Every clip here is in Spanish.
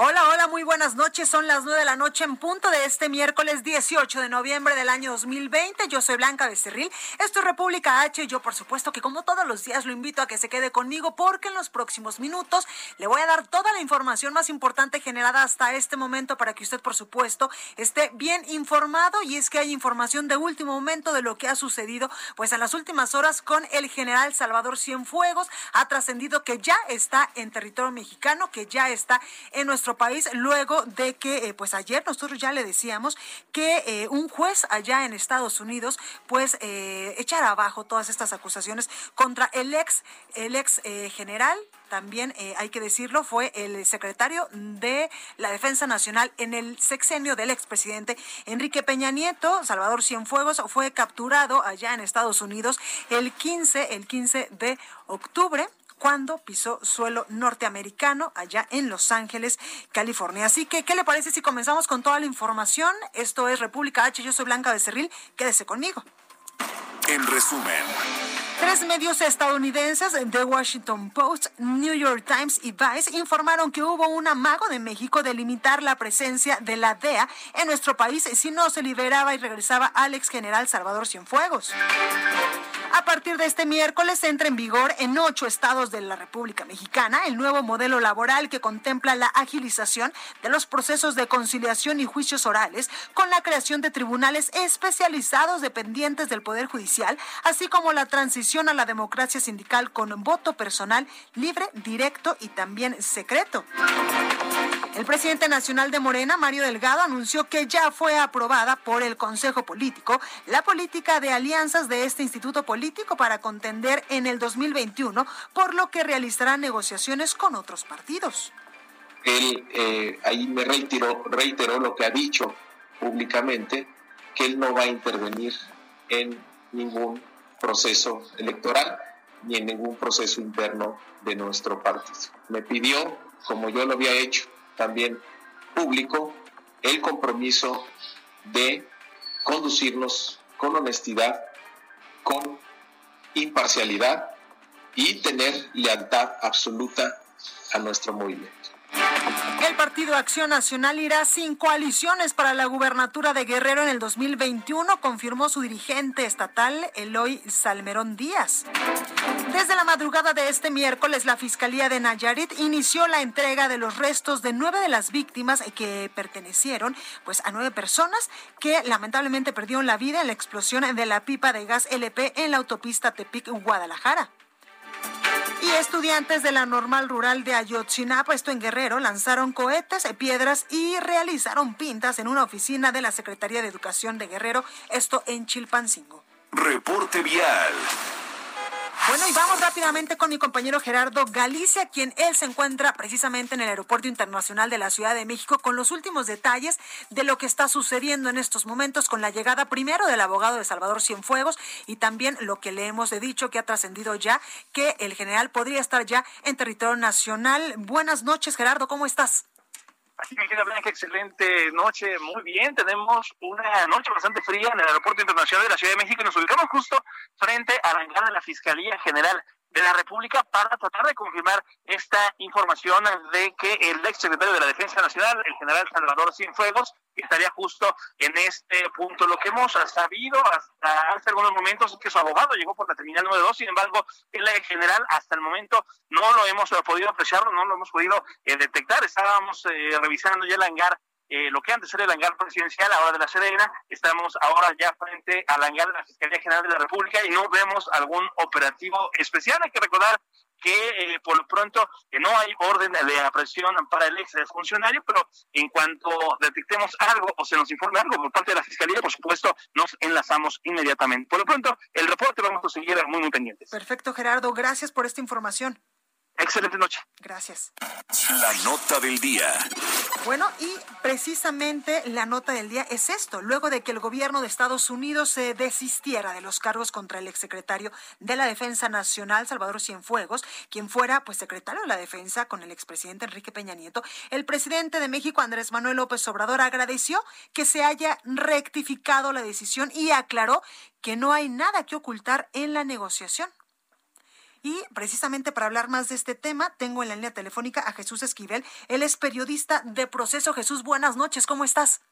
Hola, hola, muy buenas noches. Son las nueve de la noche en punto de este miércoles 18 de noviembre del año 2020. Yo soy Blanca Becerril. Esto es República H. Yo, por supuesto, que como todos los días lo invito a que se quede conmigo porque en los próximos minutos le voy a dar toda la información más importante generada hasta este momento para que usted, por supuesto, esté bien informado. Y es que hay información de último momento de lo que ha sucedido, pues en las últimas horas con el general Salvador Cienfuegos. Ha trascendido que ya está en territorio mexicano, que ya está en nuestro país luego de que, eh, pues ayer nosotros ya le decíamos que eh, un juez allá en Estados Unidos, pues eh, echara abajo todas estas acusaciones contra el ex, el ex general también hay que decirlo, fue el secretario de la Defensa Nacional en el sexenio del expresidente Enrique Peña Nieto. Salvador Cienfuegos fue capturado allá en Estados Unidos el 15, el 15 de octubre cuando pisó suelo norteamericano allá en Los Ángeles, California. Así que, ¿qué le parece si comenzamos con toda la información? Esto es República H, yo soy Blanca Becerril, quédese conmigo. En resumen. Tres medios estadounidenses, The Washington Post, New York Times y Vice, informaron que hubo un amago de México de limitar la presencia de la DEA en nuestro país si no se liberaba y regresaba al ex general Salvador Cienfuegos. A partir de este miércoles entra en vigor en ocho estados de la República Mexicana el nuevo modelo laboral que contempla la agilización de los procesos de conciliación y juicios orales con la creación de tribunales especializados dependientes del Poder Judicial, así como la transición a la democracia sindical con voto personal libre, directo y también secreto. El presidente nacional de Morena, Mario Delgado, anunció que ya fue aprobada por el Consejo Político la política de alianzas de este instituto político para contender en el 2021, por lo que realizará negociaciones con otros partidos. Él eh, ahí me reiteró, reiteró lo que ha dicho públicamente, que él no va a intervenir en ningún proceso electoral ni en ningún proceso interno de nuestro partido. Me pidió, como yo lo había hecho también público, el compromiso de conducirnos con honestidad, con imparcialidad y tener lealtad absoluta a nuestro movimiento. El Partido Acción Nacional irá sin coaliciones para la gubernatura de Guerrero en el 2021, confirmó su dirigente estatal, Eloy Salmerón Díaz. Desde la madrugada de este miércoles, la Fiscalía de Nayarit inició la entrega de los restos de nueve de las víctimas que pertenecieron pues, a nueve personas que lamentablemente perdieron la vida en la explosión de la pipa de gas LP en la autopista Tepic-Guadalajara. Y estudiantes de la normal rural de Ayotzinapa, esto en Guerrero, lanzaron cohetes, piedras y realizaron pintas en una oficina de la Secretaría de Educación de Guerrero, esto en Chilpancingo. Reporte vial. Bueno, y vamos rápidamente con mi compañero Gerardo Galicia, quien él se encuentra precisamente en el Aeropuerto Internacional de la Ciudad de México con los últimos detalles de lo que está sucediendo en estos momentos con la llegada primero del abogado de Salvador Cienfuegos y también lo que le hemos dicho que ha trascendido ya que el general podría estar ya en territorio nacional. Buenas noches, Gerardo, ¿cómo estás? Así que queda Blanca, excelente noche, muy bien, tenemos una noche bastante fría en el Aeropuerto Internacional de la Ciudad de México y nos ubicamos justo frente a la entrada de la Fiscalía General de la República para tratar de confirmar esta información de que el ex secretario de la Defensa Nacional, el general Salvador Cienfuegos, estaría justo en este punto. Lo que hemos sabido hasta hace algunos momentos es que su abogado llegó por la terminal número 2, sin embargo, el general hasta el momento no lo hemos podido apreciar, no lo hemos podido eh, detectar. Estábamos eh, revisando ya el hangar eh, lo que antes era el hangar presidencial, ahora de la Serena, estamos ahora ya frente al hangar de la Fiscalía General de la República y no vemos algún operativo especial. Hay que recordar que eh, por lo pronto que no hay orden de aprehensión para el ex funcionario, pero en cuanto detectemos algo o se nos informe algo por parte de la Fiscalía, por supuesto, nos enlazamos inmediatamente. Por lo pronto, el reporte vamos a seguir muy, muy pendientes. Perfecto, Gerardo. Gracias por esta información. Excelente noche. Gracias. La nota del día. Bueno, y precisamente la nota del día es esto. Luego de que el gobierno de Estados Unidos se desistiera de los cargos contra el exsecretario de la Defensa Nacional, Salvador Cienfuegos, quien fuera pues secretario de la Defensa con el expresidente Enrique Peña Nieto, el presidente de México, Andrés Manuel López Obrador, agradeció que se haya rectificado la decisión y aclaró que no hay nada que ocultar en la negociación. Y precisamente para hablar más de este tema, tengo en la línea telefónica a Jesús Esquivel. Él es periodista de Proceso. Jesús, buenas noches, ¿cómo estás?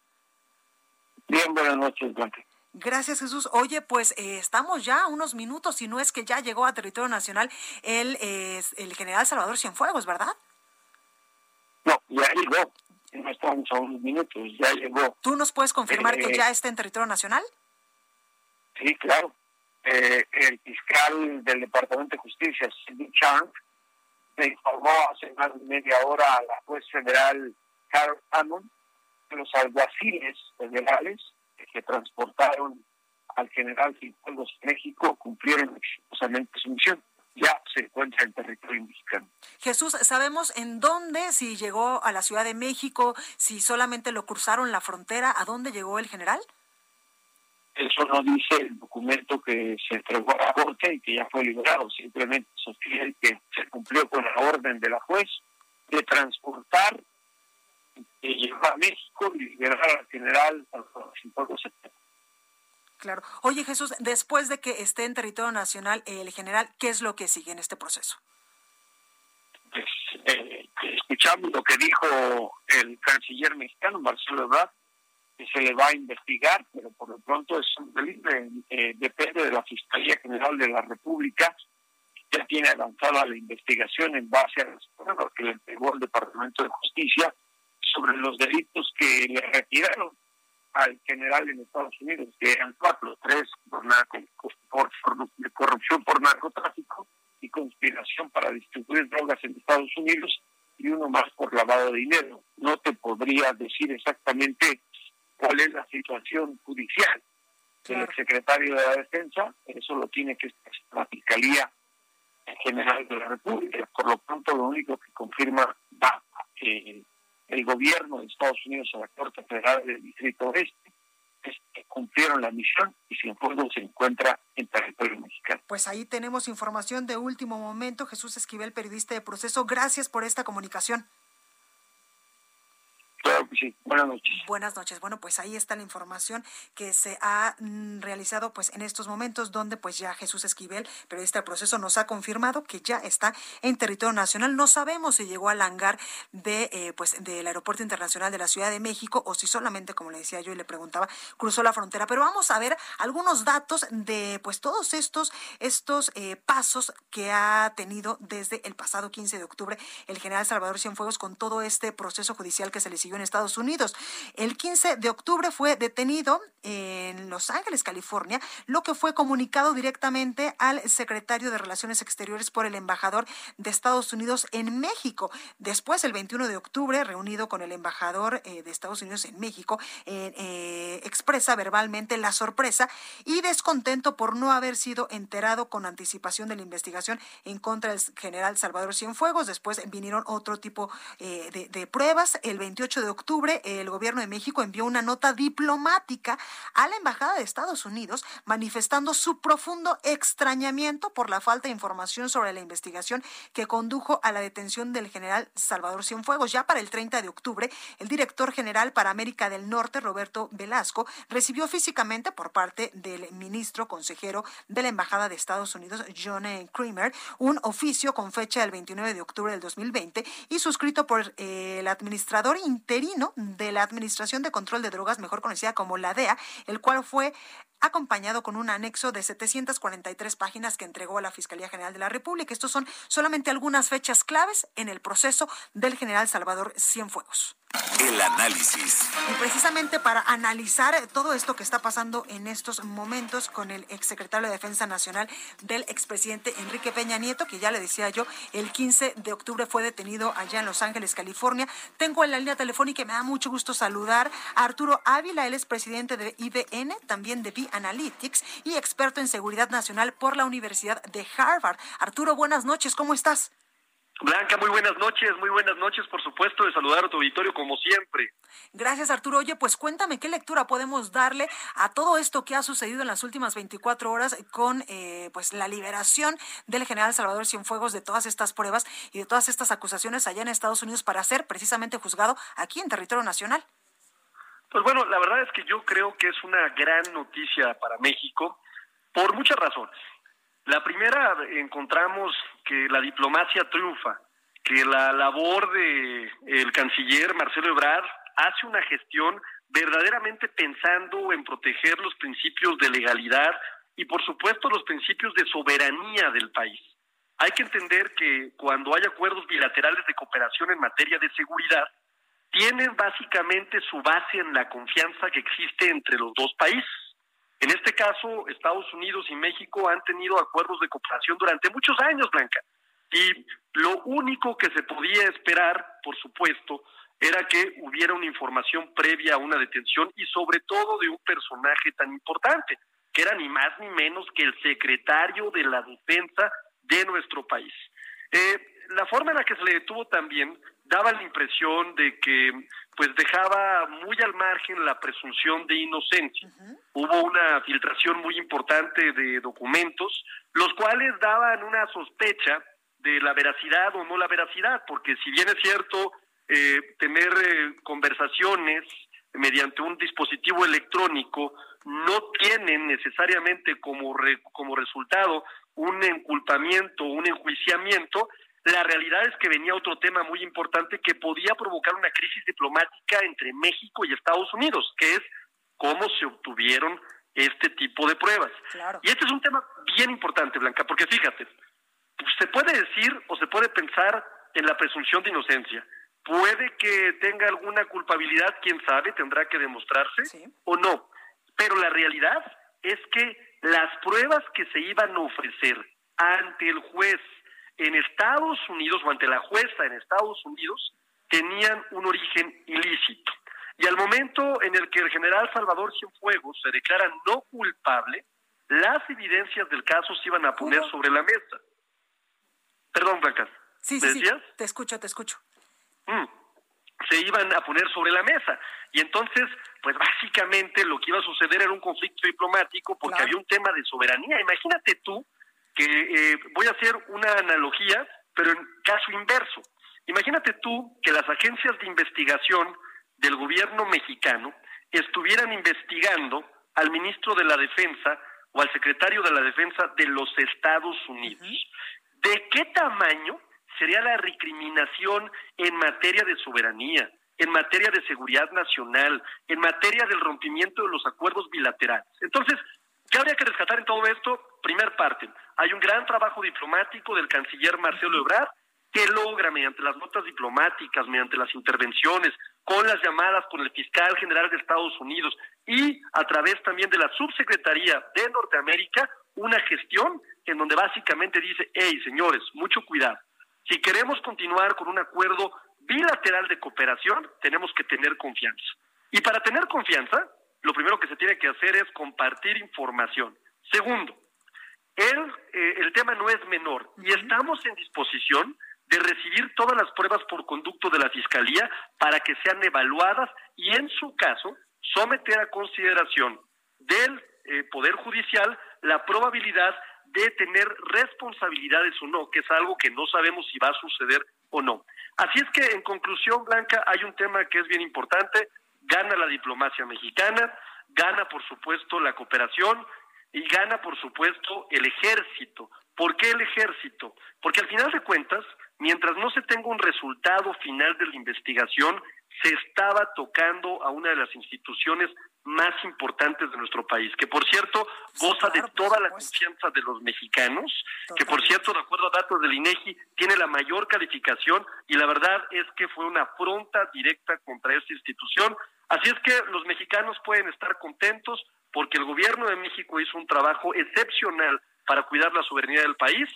Bien, buenas noches, Blanca. Gracias, Jesús. Oye, pues eh, estamos ya a unos minutos, si no es que ya llegó a territorio nacional el, el general Salvador Cienfuegos, ¿verdad? No, ya llegó. No estamos a unos minutos, ya llegó. ¿Tú nos puedes confirmar que eh, ya está en territorio nacional? Sí, claro eh, el fiscal del Departamento de Justicia, Sidney Chang, me informó hace más de media hora a la juez federal Carol Hammond que los alguaciles federales que transportaron al general Cienfuegos México cumplieron exitosamente su misión. Ya se encuentra en territorio mexicano. Jesús, ¿sabemos en dónde? Si llegó a la Ciudad de México, si solamente lo cruzaron la frontera, ¿a dónde llegó el general? Eso no dice el documento que se entregó a la Corte y que ya fue liberado. Simplemente sostiene que se cumplió con la orden de la juez de transportar, y llevar a México y liberar al general Claro. Oye Jesús, después de que esté en territorio nacional el general, ¿qué es lo que sigue en este proceso? Pues, eh, escuchamos lo que dijo el canciller mexicano, Marcelo Ebrard, que se le va a investigar, pero por lo pronto es libre, eh, depende de la Fiscalía General de la República, ya tiene avanzada la investigación en base a las pruebas que le entregó el Departamento de Justicia sobre los delitos que le retiraron al general en Estados Unidos, que eran cuatro, tres por, por, de corrupción por narcotráfico y conspiración para distribuir drogas en Estados Unidos y uno más por lavado de dinero. No te podría decir exactamente cuál es la situación judicial del secretario de la Defensa, eso lo tiene que estar la Fiscalía General de la República. Por lo pronto, lo único que confirma va eh, el gobierno de Estados Unidos a la Corte Federal del Distrito Oeste es que cumplieron la misión y Cienfuegos se encuentra en territorio mexicano. Pues ahí tenemos información de último momento. Jesús Esquivel, periodista de proceso, gracias por esta comunicación. Buenas noches. Buenas noches. Bueno, pues ahí está la información que se ha mm, realizado pues en estos momentos donde pues ya Jesús Esquivel, pero este proceso, nos ha confirmado que ya está en territorio nacional. No sabemos si llegó al hangar de eh, pues del Aeropuerto Internacional de la Ciudad de México o si solamente, como le decía yo y le preguntaba, cruzó la frontera. Pero vamos a ver algunos datos de pues todos estos estos eh, pasos que ha tenido desde el pasado 15 de octubre el general Salvador Cienfuegos con todo este proceso judicial que se le siguió en Estados Unidos. El 15 de octubre fue detenido en Los Ángeles, California, lo que fue comunicado directamente al secretario de Relaciones Exteriores por el embajador de Estados Unidos en México. Después, el 21 de octubre, reunido con el embajador eh, de Estados Unidos en México, eh, expresa verbalmente la sorpresa y descontento por no haber sido enterado con anticipación de la investigación en contra del general Salvador Cienfuegos. Después vinieron otro tipo eh, de pruebas. El 28 de octubre, el gobierno de México envió una nota diplomática a la Embajada de Estados Unidos manifestando su profundo extrañamiento por la falta de información sobre la investigación que condujo a la detención del general Salvador Cienfuegos. Ya para el 30 de octubre, el director general para América del Norte, Roberto Velasco, recibió físicamente por parte del ministro consejero de la Embajada de Estados Unidos, John Kramer, un oficio con fecha del 29 de octubre del 2020 y suscrito por eh, el administrador de la Administración de Control de Drogas, mejor conocida como la DEA, el cual fue acompañado con un anexo de 743 páginas que entregó a la Fiscalía General de la República. Estos son solamente algunas fechas claves en el proceso del general Salvador Cienfuegos. El análisis. Y precisamente para analizar todo esto que está pasando en estos momentos con el exsecretario de Defensa Nacional del expresidente Enrique Peña Nieto, que ya le decía yo, el 15 de octubre fue detenido allá en Los Ángeles, California. Tengo en la línea telefónica y me da mucho gusto saludar a Arturo Ávila, él es presidente de IBN, también de B Analytics y experto en seguridad nacional por la Universidad de Harvard. Arturo, buenas noches, ¿cómo estás? Blanca, muy buenas noches, muy buenas noches, por supuesto, de saludar a tu auditorio como siempre. Gracias, Arturo. Oye, pues cuéntame qué lectura podemos darle a todo esto que ha sucedido en las últimas 24 horas con eh, pues la liberación del general Salvador Cienfuegos de todas estas pruebas y de todas estas acusaciones allá en Estados Unidos para ser precisamente juzgado aquí en territorio nacional. Pues bueno, la verdad es que yo creo que es una gran noticia para México por muchas razones. La primera, encontramos que la diplomacia triunfa, que la labor de el canciller Marcelo Ebrard hace una gestión verdaderamente pensando en proteger los principios de legalidad y por supuesto los principios de soberanía del país. Hay que entender que cuando hay acuerdos bilaterales de cooperación en materia de seguridad, tienen básicamente su base en la confianza que existe entre los dos países. En este caso, Estados Unidos y México han tenido acuerdos de cooperación durante muchos años, Blanca. Y lo único que se podía esperar, por supuesto, era que hubiera una información previa a una detención y sobre todo de un personaje tan importante, que era ni más ni menos que el secretario de la defensa de nuestro país. Eh, la forma en la que se le detuvo también daba la impresión de que pues dejaba muy al margen la presunción de inocencia. Hubo una filtración muy importante de documentos, los cuales daban una sospecha de la veracidad o no la veracidad, porque si bien es cierto eh, tener eh, conversaciones mediante un dispositivo electrónico no tienen necesariamente como, como resultado un enculpamiento, un enjuiciamiento, la realidad es que venía otro tema muy importante que podía provocar una crisis diplomática entre México y Estados Unidos, que es cómo se obtuvieron este tipo de pruebas. Y este es un tema bien importante, Blanca, porque fíjate, se puede decir o se puede pensar en la presunción de inocencia. Puede que tenga alguna culpabilidad, quién sabe, tendrá que demostrarse o no. Pero la realidad es que las pruebas que se iban a ofrecer ante el juez en Estados Unidos o ante la jueza en Estados Unidos tenían un origen ilícito. Y al momento en el que el general Salvador Cienfuegos se declara no culpable, las evidencias del caso se iban a poner sobre la mesa. Perdón, Blanca. Sí, sí, sí, te escucho, te escucho. Mm. Se iban a poner sobre la mesa. Y entonces, pues básicamente lo que iba a suceder era un conflicto diplomático porque había un tema de soberanía. Imagínate tú que eh, voy a hacer una analogía, pero en caso inverso. Imagínate tú que las agencias de investigación del gobierno mexicano estuvieran investigando al ministro de la Defensa o al secretario de la Defensa de los Estados Unidos. ¿De qué tamaño sería la recriminación en materia de soberanía, en materia de seguridad nacional, en materia del rompimiento de los acuerdos bilaterales? Entonces, ¿qué habría que rescatar en todo esto? Primer parte, hay un gran trabajo diplomático del canciller Marcelo Ebrard que logra mediante las notas diplomáticas, mediante las intervenciones, con las llamadas con el fiscal general de Estados Unidos y a través también de la subsecretaría de Norteamérica, una gestión en donde básicamente dice, hey señores, mucho cuidado. Si queremos continuar con un acuerdo bilateral de cooperación, tenemos que tener confianza. Y para tener confianza, lo primero que se tiene que hacer es compartir información. Segundo, el, eh, el tema no es menor. Y estamos en disposición de recibir todas las pruebas por conducto de la Fiscalía para que sean evaluadas y, en su caso, someter a consideración del eh, Poder Judicial la probabilidad de tener responsabilidades o no, que es algo que no sabemos si va a suceder o no. Así es que, en conclusión, Blanca, hay un tema que es bien importante, gana la diplomacia mexicana, gana, por supuesto, la cooperación, y gana, por supuesto, el ejército. ¿Por qué el ejército? Porque al final de cuentas, mientras no se tenga un resultado final de la investigación, se estaba tocando a una de las instituciones más importantes de nuestro país, que por cierto goza de toda la confianza de los mexicanos, que por cierto, de acuerdo a datos del INEGI, tiene la mayor calificación y la verdad es que fue una afronta directa contra esta institución. Así es que los mexicanos pueden estar contentos porque el gobierno de México hizo un trabajo excepcional para cuidar la soberanía del país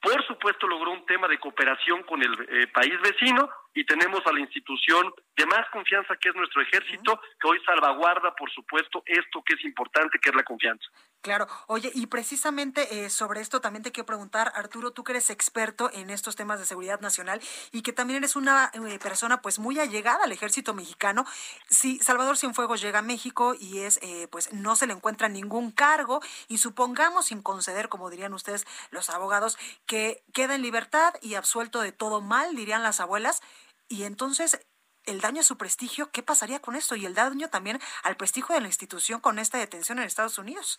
por supuesto, logró un tema de cooperación con el eh, país vecino y tenemos a la institución de más confianza que es nuestro ejército, que hoy salvaguarda, por supuesto, esto que es importante, que es la confianza. Claro, oye, y precisamente eh, sobre esto también te quiero preguntar, Arturo, tú que eres experto en estos temas de seguridad nacional y que también eres una eh, persona pues muy allegada al ejército mexicano, si Salvador Cienfuegos llega a México y es pues no se le encuentra ningún cargo y supongamos sin conceder, como dirían ustedes los abogados, que queda en libertad y absuelto de todo mal, dirían las abuelas, y entonces el daño a su prestigio, ¿qué pasaría con esto? Y el daño también al prestigio de la institución con esta detención en Estados Unidos.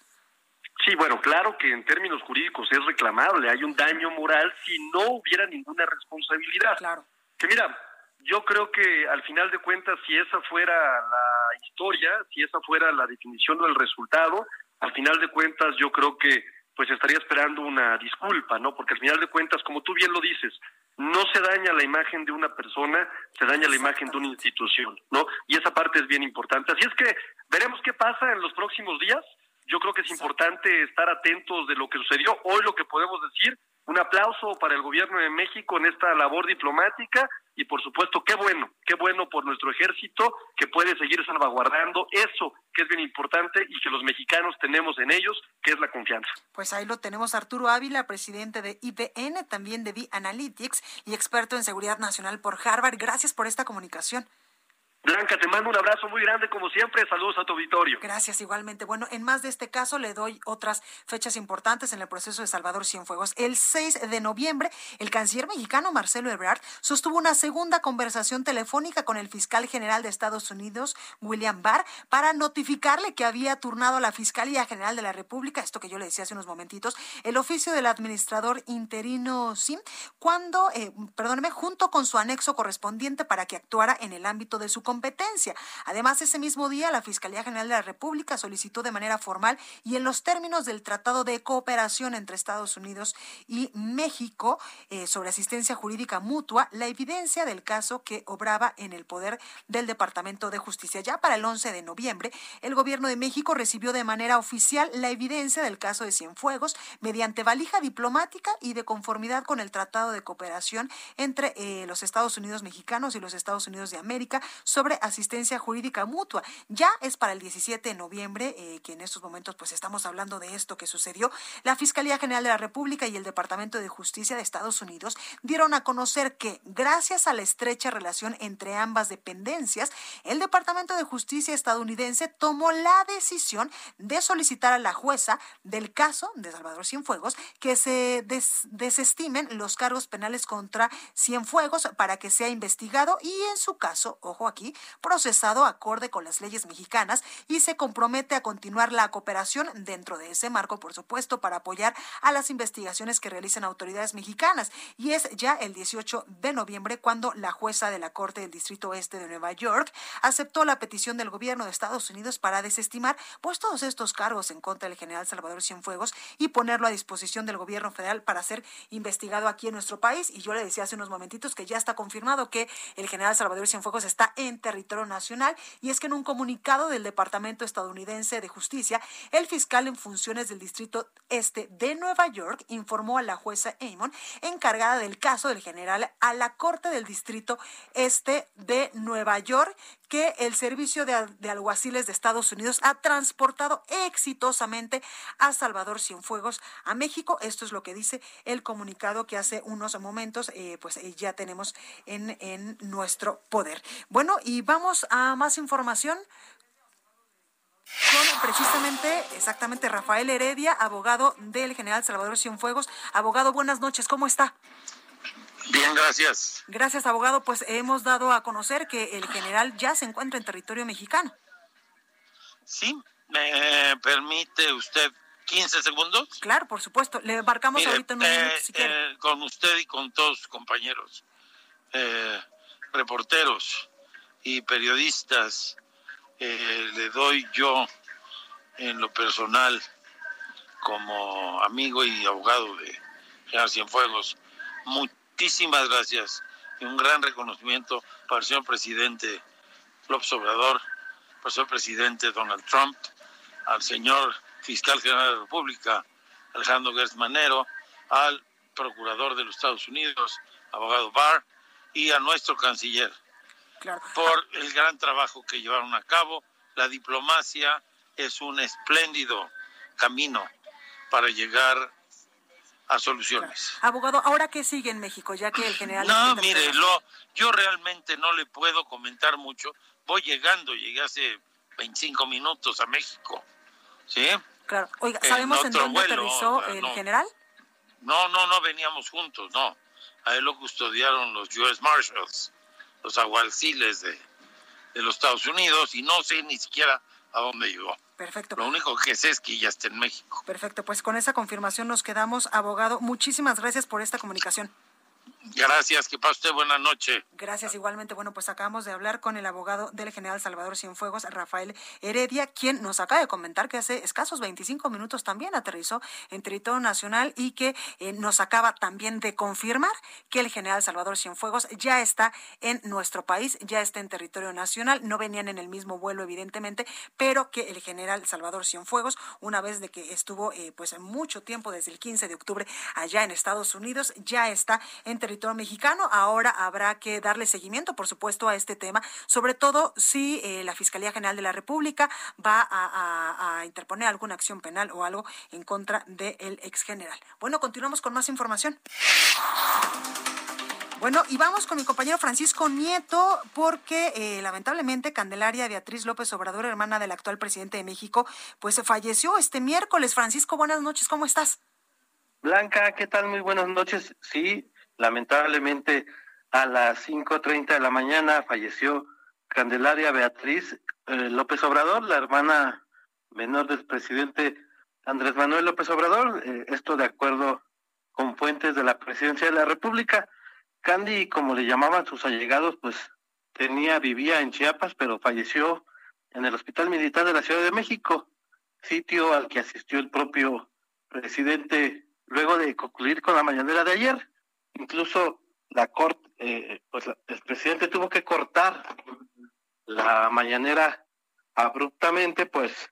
Sí, bueno, claro que en términos jurídicos es reclamable, hay un daño moral si no hubiera ninguna responsabilidad. Claro. Que mira, yo creo que al final de cuentas, si esa fuera la historia, si esa fuera la definición del resultado, al final de cuentas yo creo que pues estaría esperando una disculpa, ¿no? Porque al final de cuentas, como tú bien lo dices, no se daña la imagen de una persona, se daña la imagen de una institución, ¿no? Y esa parte es bien importante. Así es que veremos qué pasa en los próximos días. Yo creo que es importante estar atentos de lo que sucedió. Hoy lo que podemos decir un aplauso para el gobierno de México en esta labor diplomática y por supuesto qué bueno, qué bueno por nuestro ejército que puede seguir salvaguardando eso que es bien importante y que los mexicanos tenemos en ellos, que es la confianza. Pues ahí lo tenemos Arturo Ávila, presidente de IBN, también de V Analytics y experto en seguridad nacional por Harvard. Gracias por esta comunicación. Blanca, te mando un abrazo muy grande como siempre. Saludos a tu auditorio. Gracias, igualmente. Bueno, en más de este caso le doy otras fechas importantes en el proceso de Salvador Cienfuegos. El 6 de noviembre, el canciller mexicano Marcelo Ebrard sostuvo una segunda conversación telefónica con el fiscal general de Estados Unidos, William Barr, para notificarle que había turnado a la Fiscalía General de la República, esto que yo le decía hace unos momentitos, el oficio del administrador interino SIM, cuando, eh, perdóneme, junto con su anexo correspondiente para que actuara en el ámbito de su competencia. Además, ese mismo día, la Fiscalía General de la República solicitó de manera formal y en los términos del Tratado de Cooperación entre Estados Unidos y México eh, sobre asistencia jurídica mutua la evidencia del caso que obraba en el poder del Departamento de Justicia. Ya para el 11 de noviembre, el gobierno de México recibió de manera oficial la evidencia del caso de Cienfuegos mediante valija diplomática y de conformidad con el Tratado de Cooperación entre eh, los Estados Unidos mexicanos y los Estados Unidos de América sobre asistencia jurídica mutua. Ya es para el 17 de noviembre, eh, que en estos momentos pues estamos hablando de esto que sucedió. La Fiscalía General de la República y el Departamento de Justicia de Estados Unidos dieron a conocer que gracias a la estrecha relación entre ambas dependencias, el Departamento de Justicia estadounidense tomó la decisión de solicitar a la jueza del caso de Salvador Cienfuegos que se desestimen los cargos penales contra Cienfuegos para que sea investigado y en su caso, ojo aquí, procesado acorde con las leyes mexicanas y se compromete a continuar la cooperación dentro de ese marco, por supuesto, para apoyar a las investigaciones que realicen autoridades mexicanas. Y es ya el 18 de noviembre cuando la jueza de la Corte del Distrito Este de Nueva York aceptó la petición del gobierno de Estados Unidos para desestimar pues todos estos cargos en contra del general Salvador Cienfuegos y ponerlo a disposición del gobierno federal para ser investigado aquí en nuestro país. Y yo le decía hace unos momentitos que ya está confirmado que el general Salvador Cienfuegos está en territorio nacional y es que en un comunicado del Departamento estadounidense de Justicia, el fiscal en funciones del Distrito Este de Nueva York informó a la jueza Amon, encargada del caso del general, a la Corte del Distrito Este de Nueva York, que el Servicio de, Alguaciles de Estados Unidos ha transportado exitosamente a Salvador Cienfuegos a México. Esto es lo que dice el comunicado que hace unos momentos eh, pues eh, ya tenemos en, en nuestro poder. Bueno, y vamos a más información con precisamente, exactamente, Rafael Heredia, abogado del general Salvador Cienfuegos. Abogado, buenas noches, ¿cómo está? Bien, gracias. Gracias, abogado. Pues hemos dado a conocer que el general ya se encuentra en territorio mexicano. Sí, me permite usted 15 segundos. Claro, por supuesto. Le embarcamos ahorita en un minuto, si quiere. Eh, con usted y con todos sus compañeros, eh, reporteros y periodistas eh, le doy yo en lo personal como amigo y abogado de General Cienfuegos, muchísimas gracias y un gran reconocimiento para el señor presidente López Obrador, para el señor presidente Donald Trump, al señor fiscal general de la República, Alejandro Gertz Manero, al procurador de los Estados Unidos, abogado Barr, y a nuestro canciller por el gran trabajo que llevaron a cabo. La diplomacia es un espléndido camino para llegar a soluciones. Abogado, ¿ahora qué sigue en México? Ya que el general... No, mire, lo, yo realmente no le puedo comentar mucho. Voy llegando, llegué hace 25 minutos a México. ¿Sí? Claro. Oiga, ¿sabemos en, dónde aterrizó el general? No, no, no veníamos juntos, no. A él lo custodiaron los US Marshals, los aguaciles de, de los Estados Unidos, y no sé ni siquiera a dónde llegó. Perfecto. Lo único que sé es que ya está en México. Perfecto, pues con esa confirmación nos quedamos, abogado. Muchísimas gracias por esta comunicación. Gracias, que pase usted buena noche. Gracias igualmente. Bueno, pues acabamos de hablar con el abogado del general Salvador Cienfuegos, Rafael Heredia, quien nos acaba de comentar que hace escasos 25 minutos también aterrizó en territorio nacional y que eh, nos acaba también de confirmar que el general Salvador Cienfuegos ya está en nuestro país, ya está en territorio nacional. No venían en el mismo vuelo, evidentemente, pero que el general Salvador Cienfuegos, una vez de que estuvo eh, pues mucho tiempo, desde el 15 de octubre, allá en Estados Unidos, ya está en territorio mexicano. Ahora habrá que darle seguimiento, por supuesto, a este tema, sobre todo si eh, la Fiscalía General de la República va a, interponer alguna acción penal o algo en contra del ex general. Bueno, continuamos con más información. Bueno, y vamos con mi compañero Francisco Nieto, porque eh, lamentablemente Candelaria Beatriz López Obrador, hermana del actual presidente de México, pues falleció este miércoles. Francisco, buenas noches, ¿cómo estás? Blanca, ¿qué tal? Muy buenas noches. Sí, Lamentablemente, a las 5.30 de la mañana falleció Candelaria Beatriz eh, López Obrador, la hermana menor del presidente Andrés Manuel López Obrador. Eh, esto de acuerdo con fuentes de la presidencia de la República. Candy, como le llamaban sus allegados, pues tenía, vivía en Chiapas, pero falleció en el Hospital Militar de la Ciudad de México, sitio al que asistió el propio presidente luego de concluir con la mañanera de ayer incluso la corte, eh, pues el presidente tuvo que cortar la mañanera abruptamente, pues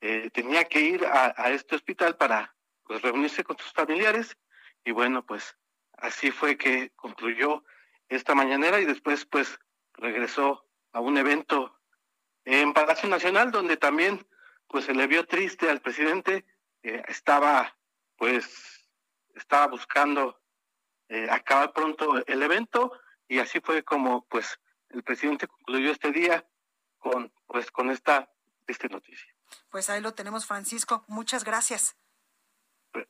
eh, tenía que ir a, este hospital para pues, reunirse con sus familiares. Y bueno, pues así fue que concluyó esta mañanera y después pues regresó a un evento en Palacio Nacional donde también pues se le vio triste al presidente, eh, estaba pues estaba buscando eh, acabar pronto el evento y así fue como pues el presidente concluyó este día con pues con esta esta noticia. Pues ahí lo tenemos Francisco, muchas gracias.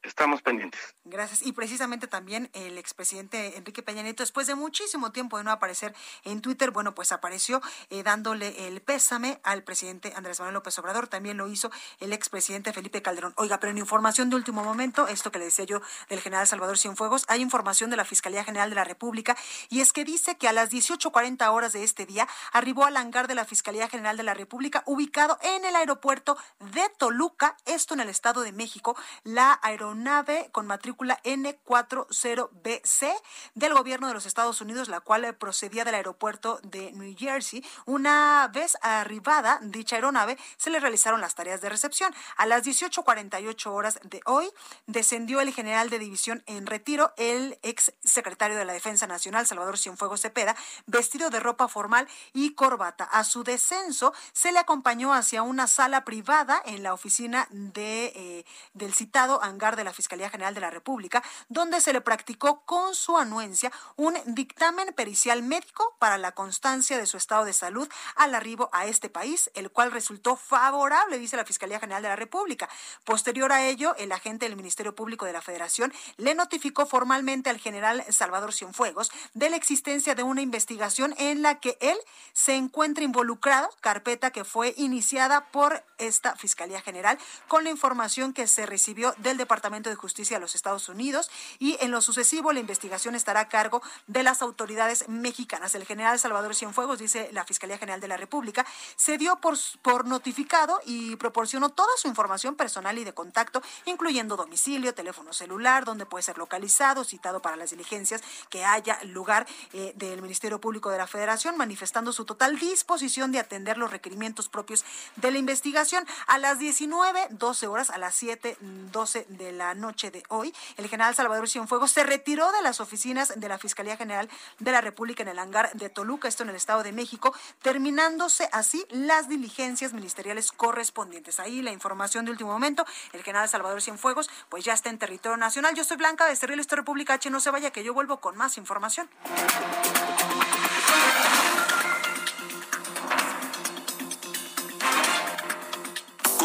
Estamos pendientes. Gracias. Y precisamente también el expresidente Enrique Peña Nieto, después de muchísimo tiempo de no aparecer en Twitter, bueno, pues apareció eh, dándole el pésame al presidente Andrés Manuel López Obrador. También lo hizo el expresidente Felipe Calderón. Oiga, pero en información de último momento, esto que le decía yo del general Salvador Cienfuegos, hay información de la Fiscalía General de la República y es que dice que a las 18.40 horas de este día arribó al hangar de la Fiscalía General de la República ubicado en el aeropuerto de Toluca, esto en el Estado de México, la aeronave con matrícula N40BC del gobierno de los Estados Unidos, la cual eh, procedía del aeropuerto de New Jersey. Una vez arribada dicha aeronave, se le realizaron las tareas de recepción. A las 18.48 horas de hoy, descendió el general de división en retiro, el ex secretario de la Defensa Nacional, Salvador Cienfuegos Cepeda, vestido de ropa formal y corbata. A su descenso, se le acompañó hacia una sala privada en la oficina de, eh, del citado de la Fiscalía General de la República, donde se le practicó con su anuencia un dictamen pericial médico para la constancia de su estado de salud al arribo a este país, el cual resultó favorable, dice la Fiscalía General de la República. Posterior a ello, el agente del Ministerio Público de la Federación le notificó formalmente al general Salvador Cienfuegos de la existencia de una investigación en la que él se encuentra involucrado, carpeta que fue iniciada por esta Fiscalía General con la información que se recibió del Departamento Departamento de Justicia de los Estados Unidos y en lo sucesivo la investigación estará a cargo de las autoridades mexicanas. El general Salvador Cienfuegos, dice la Fiscalía General de la República, se dio por, notificado y proporcionó toda su información personal y de contacto, incluyendo domicilio, teléfono celular, donde puede ser localizado, citado para las diligencias que haya lugar eh, del Ministerio Público de la Federación, manifestando su total disposición de atender los requerimientos propios de la investigación. A las 19, 12 horas, a las 7, 12 de la noche de hoy, el general Salvador Cienfuegos se retiró de las oficinas de la Fiscalía General de la República en el hangar de Toluca, esto en el Estado de México, terminándose así las diligencias ministeriales correspondientes. Ahí la información de último momento, el general Salvador Cienfuegos, pues ya está en territorio nacional. Yo soy Blanca de Cerril, esto República H, no se vaya que yo vuelvo con más información.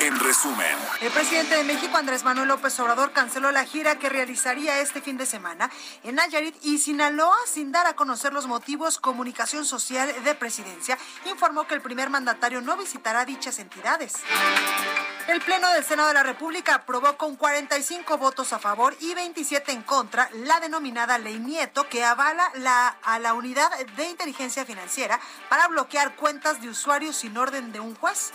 en resumen. El presidente de México, Andrés Manuel López Obrador, canceló la gira que realizaría este fin de semana en Nayarit y Sinaloa sin dar a conocer los motivos. Comunicación Social de Presidencia informó que el primer mandatario no visitará dichas entidades. El Pleno del Senado de la República aprobó con 45 votos a favor y 27 en contra la denominada Ley Nieto que avala la, a la unidad de inteligencia financiera para bloquear cuentas de usuarios sin orden de un juez.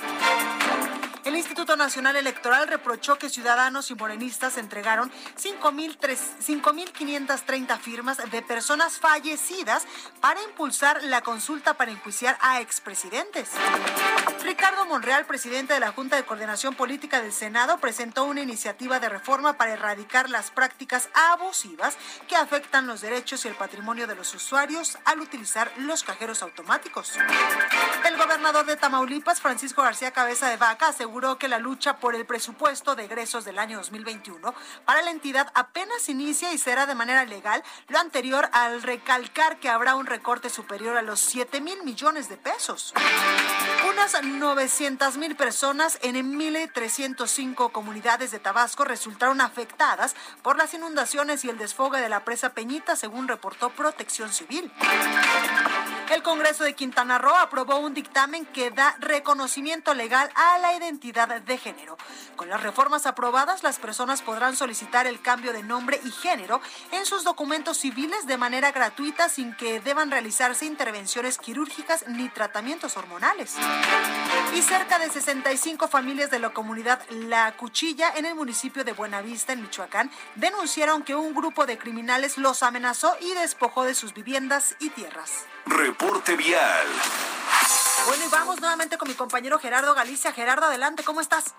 El Instituto Nacional Electoral reprochó que ciudadanos y morenistas entregaron 5.530 firmas de personas fallecidas para impulsar la consulta para enjuiciar a expresidentes. Ricardo Monreal, presidente de la Junta de Coordinación Política del Senado, presentó una iniciativa de reforma para erradicar las prácticas abusivas que afectan los derechos y el patrimonio de los usuarios al utilizar los cajeros automáticos. El gobernador de Tamaulipas, Francisco García Cabeza de Vaca, aseguró aseguró que la lucha por el presupuesto de egresos del año 2021 para la entidad apenas inicia y será de manera legal, lo anterior al recalcar que habrá un recorte superior a los 7 mil millones de pesos. Unas 900 mil personas en 1.305 comunidades de Tabasco resultaron afectadas por las inundaciones y el desfogue de la presa Peñita, según reportó Protección Civil. El Congreso de Quintana Roo aprobó un dictamen que da reconocimiento legal a la identidad de género. Con las reformas aprobadas, las personas podrán solicitar el cambio de nombre y género en sus documentos civiles de manera gratuita sin que deban realizarse intervenciones quirúrgicas ni tratamientos hormonales. Y cerca de 65 familias de la comunidad La Cuchilla en el municipio de Buenavista, en Michoacán, denunciaron que un grupo de criminales los amenazó y despojó de sus viviendas y tierras. Reporte vial. Bueno, y vamos nuevamente con mi compañero Gerardo Galicia. Gerardo, adelante, ¿cómo estás?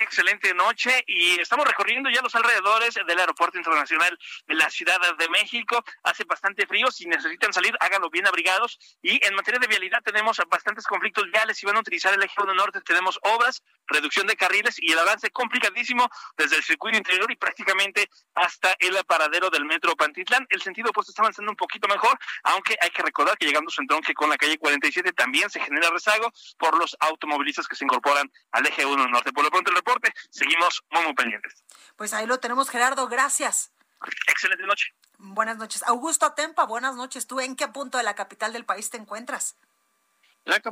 Excelente noche y estamos recorriendo ya los alrededores del Aeropuerto Internacional de la Ciudad de México. Hace bastante frío, si necesitan salir, háganlo bien abrigados. Y en materia de vialidad tenemos bastantes conflictos viales. Si van a utilizar el eje 1 norte, tenemos obras, reducción de carriles y el avance complicadísimo desde el circuito interior y prácticamente hasta el paradero del metro Pantitlán. El sentido opuesto está avanzando un poquito mejor, aunque hay que recordar que llegando a su entronque con la calle 47 también se genera rezago por los automovilistas que se incorporan al eje 1 norte. Por lo pronto el reporte Seguimos muy, muy pendientes. Pues ahí lo tenemos, Gerardo. Gracias. Excelente noche. Buenas noches. Augusto Atempa, buenas noches. ¿Tú en qué punto de la capital del país te encuentras?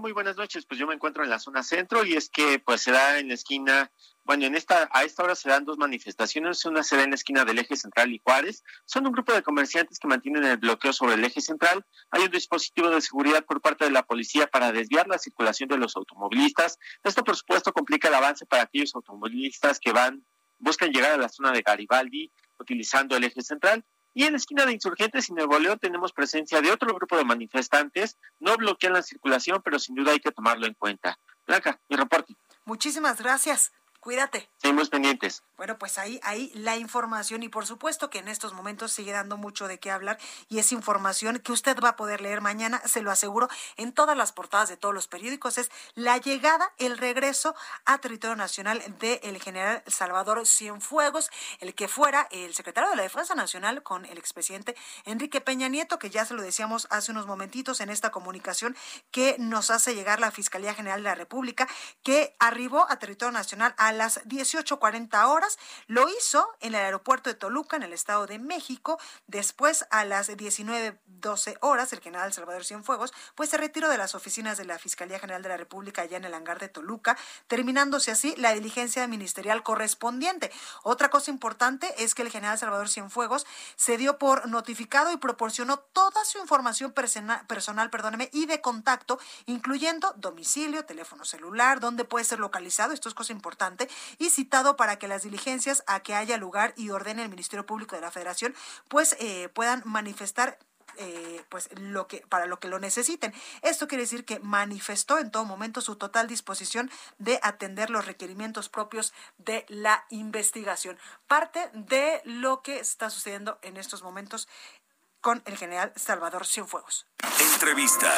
Muy buenas noches. Pues yo me encuentro en la zona centro y es que pues se da en la esquina, bueno, en esta a esta hora se dan dos manifestaciones, una se da en la esquina del eje central y Juárez. Son un grupo de comerciantes que mantienen el bloqueo sobre el eje central. Hay un dispositivo de seguridad por parte de la policía para desviar la circulación de los automovilistas. Esto por supuesto complica el avance para aquellos automovilistas que van buscan llegar a la zona de Garibaldi utilizando el eje central y en la esquina de Insurgentes y Nuevo León tenemos presencia de otro grupo de manifestantes. No bloquean la circulación, pero sin duda hay que tomarlo en cuenta. Blanca, mi reporte. Muchísimas gracias. Cuídate. Seguimos pendientes. Bueno, pues ahí, ahí la información y por supuesto que en estos momentos sigue dando mucho de qué hablar y es información que usted va a poder leer mañana, se lo aseguro, en todas las portadas de todos los periódicos. Es la llegada, el regreso a territorio nacional del general Salvador Cienfuegos, el que fuera el secretario de la Defensa Nacional con el expresidente Enrique Peña Nieto, que ya se lo decíamos hace unos momentitos en esta comunicación que nos hace llegar la Fiscalía General de la República, que arribó a territorio nacional a las 18.40 horas lo hizo en el aeropuerto de Toluca, en el Estado de México. Después, a las 19.12 horas, el general Salvador Cienfuegos, pues se retiró de las oficinas de la Fiscalía General de la República allá en el hangar de Toluca, terminándose así la diligencia ministerial correspondiente. Otra cosa importante es que el general Salvador Cienfuegos se dio por notificado y proporcionó toda su información personal, perdóneme, y de contacto, incluyendo domicilio, teléfono celular, dónde puede ser localizado, esto es cosa importante, y citado para que las diligencias a que haya lugar y ordene el Ministerio Público de la Federación, pues eh, puedan manifestar eh, pues lo que para lo que lo necesiten. Esto quiere decir que manifestó en todo momento su total disposición de atender los requerimientos propios de la investigación. Parte de lo que está sucediendo en estos momentos con el general Salvador Cienfuegos. Entrevista.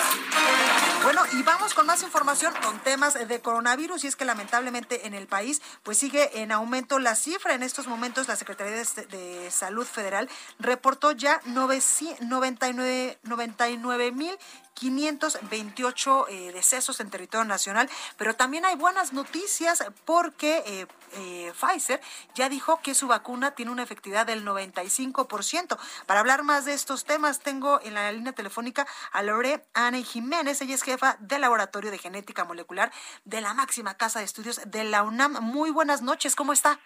Bueno, y vamos con más información con temas de coronavirus y es que lamentablemente en el país pues sigue en aumento la cifra. En estos momentos la Secretaría de, Salud Federal reportó ya 99 mil 528 eh, decesos en territorio nacional, pero también hay buenas noticias porque eh, eh, Pfizer ya dijo que su vacuna tiene una efectividad del 95%. Para hablar más de estos temas, tengo en la línea telefónica a Lore Anne Jiménez, ella es jefa del Laboratorio de Genética Molecular de la máxima casa de estudios de la UNAM. Muy buenas noches, ¿cómo está?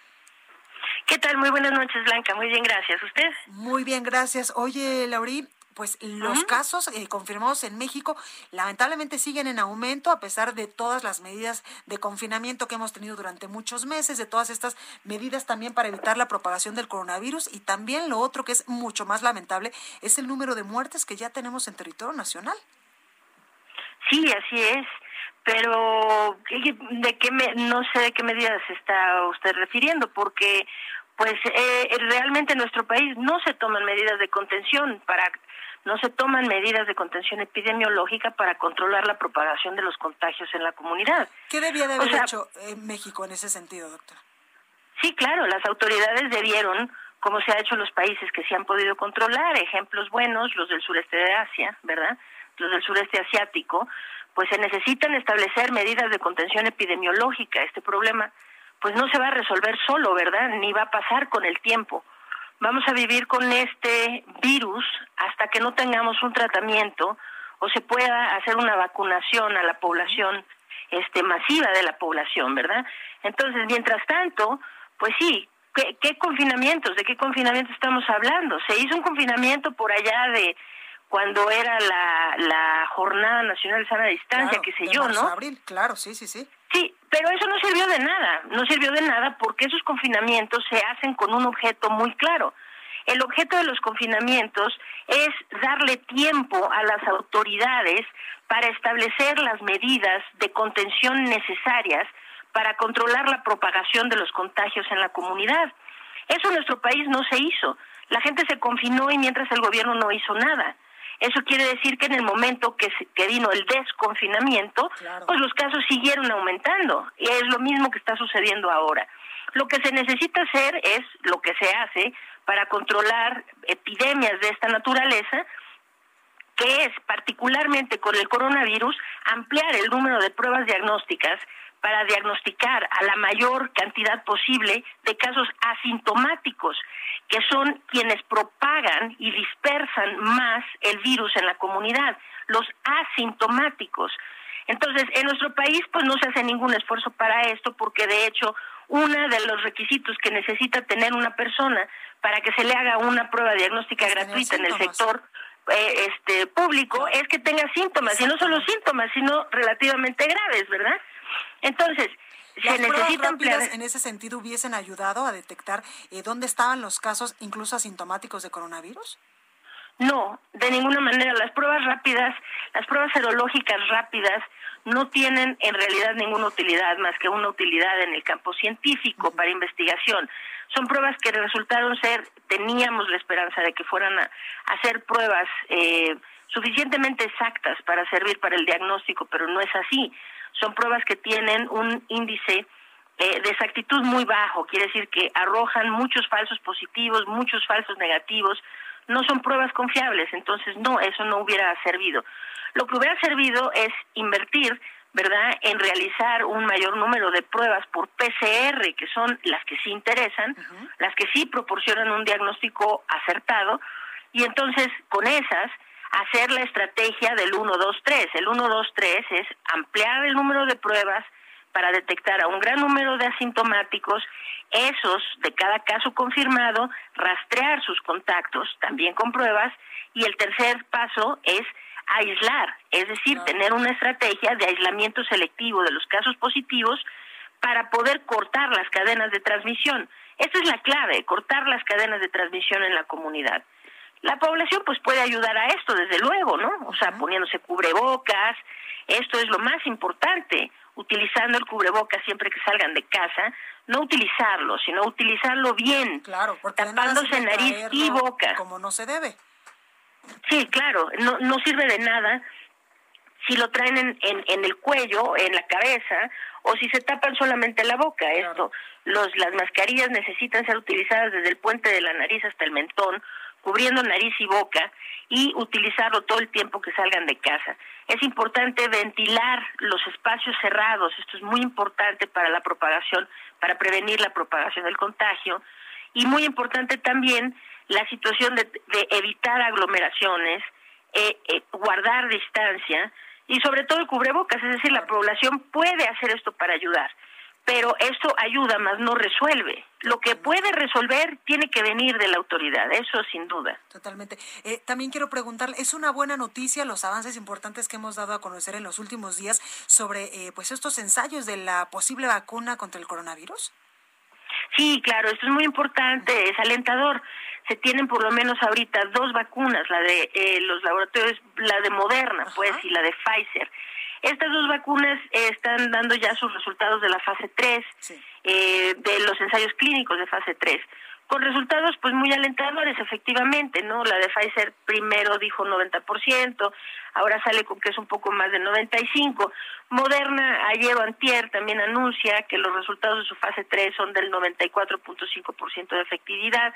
¿Qué tal? Muy buenas noches, Blanca. Muy bien, gracias. ¿Usted? Muy bien, gracias. Oye, Laurí, pues los casos eh, confirmados en México lamentablemente siguen en aumento a pesar de todas las medidas de confinamiento que hemos tenido durante muchos meses, de todas estas medidas también para evitar la propagación del coronavirus y también lo otro que es mucho más lamentable es el número de muertes que ya tenemos en territorio nacional. Sí, así es. Pero de qué me, no sé de qué medidas está usted refiriendo, porque pues eh, realmente en nuestro país no se toman medidas de contención para no se toman medidas de contención epidemiológica para controlar la propagación de los contagios en la comunidad. ¿Qué debía de haber hecho en México en ese sentido, doctora? Sí, claro, las autoridades debieron, como se ha hecho en los países que se han podido controlar, ejemplos buenos, los del sureste de Asia, ¿verdad? Los del sureste asiático, pues se necesitan establecer medidas de contención epidemiológica. Este problema, pues no se va a resolver solo, ¿verdad? Ni va a pasar con el tiempo vamos a vivir con este virus hasta que no tengamos un tratamiento o se pueda hacer una vacunación a la población este masiva de la población, ¿verdad? Entonces, mientras tanto, pues sí, ¿qué, qué confinamientos? ¿De qué confinamiento estamos hablando? Se hizo un confinamiento por allá de cuando era la, la Jornada Nacional de Sana Distancia, qué sé yo, ¿no? abril, claro, sí, sí, sí. Pero eso no sirvió de nada, no sirvió de nada porque esos confinamientos se hacen con un objeto muy claro. El objeto de los confinamientos es darle tiempo a las autoridades para establecer las medidas de contención necesarias para controlar la propagación de los contagios en la comunidad. Eso en nuestro país no se hizo. La gente se confinó y mientras el gobierno no hizo nada. Eso quiere decir que en el momento que, que vino el desconfinamiento, pues los casos siguieron aumentando. Y es lo mismo que está sucediendo ahora. Lo que se necesita hacer es lo que se hace para controlar epidemias de esta naturaleza, que es particularmente con el coronavirus ampliar el número de pruebas diagnósticas para diagnosticar a la mayor cantidad posible de casos asintomáticos, que son quienes propagan y dispersan más el virus en la comunidad, los asintomáticos. Entonces, en nuestro país pues no se hace ningún esfuerzo para esto porque de hecho uno de los requisitos que necesita tener una persona para que se le haga una prueba diagnóstica gratuita en el sector eh, este público es que tenga síntomas y no solo síntomas sino relativamente graves verdad entonces, ¿Las se necesita en ese sentido hubiesen ayudado a detectar eh, dónde estaban los casos incluso asintomáticos de coronavirus? No, de ninguna manera. Las pruebas rápidas, las pruebas serológicas rápidas no tienen en realidad ninguna utilidad más que una utilidad en el campo científico para investigación. Son pruebas que resultaron ser, teníamos la esperanza de que fueran a, hacer pruebas eh, suficientemente exactas para servir para el diagnóstico, pero no es así. Son pruebas que tienen un índice eh, de exactitud muy bajo, quiere decir que arrojan muchos falsos positivos, muchos falsos negativos, no son pruebas confiables, entonces no, eso no hubiera servido. Lo que hubiera servido es invertir, ¿verdad?, en realizar un mayor número de pruebas por PCR, que son las que sí interesan, las que sí proporcionan un diagnóstico acertado, y entonces con esas hacer la estrategia del 1, 2, 3. El 1, 2, 3 es ampliar el número de pruebas para detectar a un gran número de asintomáticos, esos de cada caso confirmado, rastrear sus contactos también con pruebas y el tercer paso es aislar, es decir, tener una estrategia de aislamiento selectivo de los casos positivos para poder cortar las cadenas de transmisión. Esa es la clave, cortar las cadenas de transmisión en la comunidad. La población pues puede ayudar a esto, desde luego, ¿no? O sea, poniéndose cubrebocas, esto es lo más importante, utilizando el cubrebocas siempre que salgan de casa, no utilizarlo, sino utilizarlo bien, claro, tapándose nariz y boca. Como no se debe. Sí, claro, no, no sirve de nada si lo traen en, en, el cuello, en la cabeza, o si se tapan solamente la boca. Esto, los, las mascarillas necesitan ser utilizadas desde el puente de la nariz hasta el mentón, cubriendo nariz y boca y utilizarlo todo el tiempo que salgan de casa. Es importante ventilar los espacios cerrados, esto es muy importante para la propagación, para prevenir la propagación del contagio. Y muy importante también la situación de, evitar aglomeraciones, eh, eh, guardar distancia y sobre todo el cubrebocas, es decir, la población puede hacer esto para ayudar pero esto ayuda, más no resuelve. Lo que puede resolver tiene que venir de la autoridad, eso sin duda. Totalmente. Eh, también quiero preguntarle, ¿es una buena noticia los avances importantes que hemos dado a conocer en los últimos días sobre eh, pues estos ensayos de la posible vacuna contra el coronavirus? Sí, claro, esto es muy importante, es alentador. Se tienen por lo menos ahorita dos vacunas, la de eh, los laboratorios, la de Moderna, pues, y la de Pfizer estas dos vacunas están dando ya sus resultados de la fase 3, eh, de los ensayos clínicos de fase 3 con resultados pues muy alentadores efectivamente, ¿no? La de Pfizer primero dijo 90%, ahora sale con que es un poco más de 95. Moderna ayer o antier también anuncia que los resultados de su fase 3 son del 94.5% de efectividad.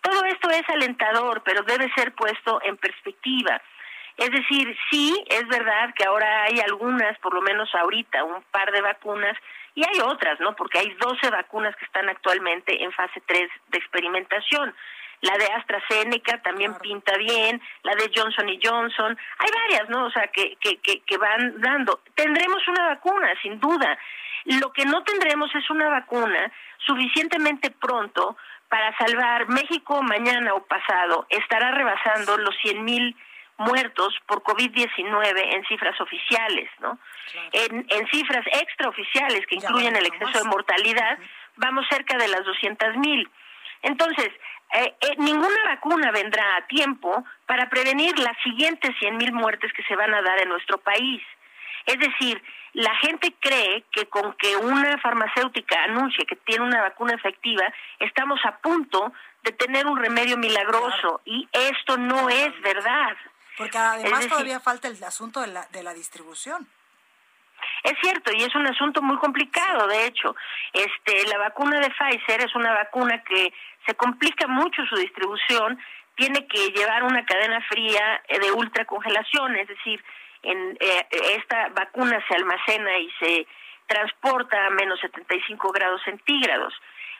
Todo esto es alentador, pero debe ser puesto en perspectiva. Es decir, sí, es verdad que ahora hay algunas, por lo menos ahorita, un par de vacunas, y hay otras, ¿no? Porque hay 12 vacunas que están actualmente en fase 3 de experimentación. La de AstraZeneca también pinta bien, la de Johnson y Johnson, hay varias, ¿no? O sea, que, que, que, que van dando. Tendremos una vacuna, sin duda. Lo que no tendremos es una vacuna suficientemente pronto para salvar México mañana o pasado. Estará rebasando los 100 mil muertos por COVID-19 en cifras oficiales, ¿no? En, en, cifras extraoficiales que incluyen el exceso de mortalidad, vamos cerca de las 200 mil. Entonces, eh, eh, ninguna vacuna vendrá a tiempo para prevenir las siguientes 100 mil muertes que se van a dar en nuestro país. Es decir, la gente cree que con que una farmacéutica anuncie que tiene una vacuna efectiva, estamos a punto de tener un remedio milagroso y esto no es verdad. Porque además todavía falta el asunto de la, de la distribución. Es cierto, y es un asunto muy complicado, de hecho. Este, la vacuna de Pfizer es una vacuna que se complica mucho su distribución, tiene que llevar una cadena fría eh, de ultracongelación, es decir, en, eh, esta vacuna se almacena y se transporta a menos 75 grados centígrados.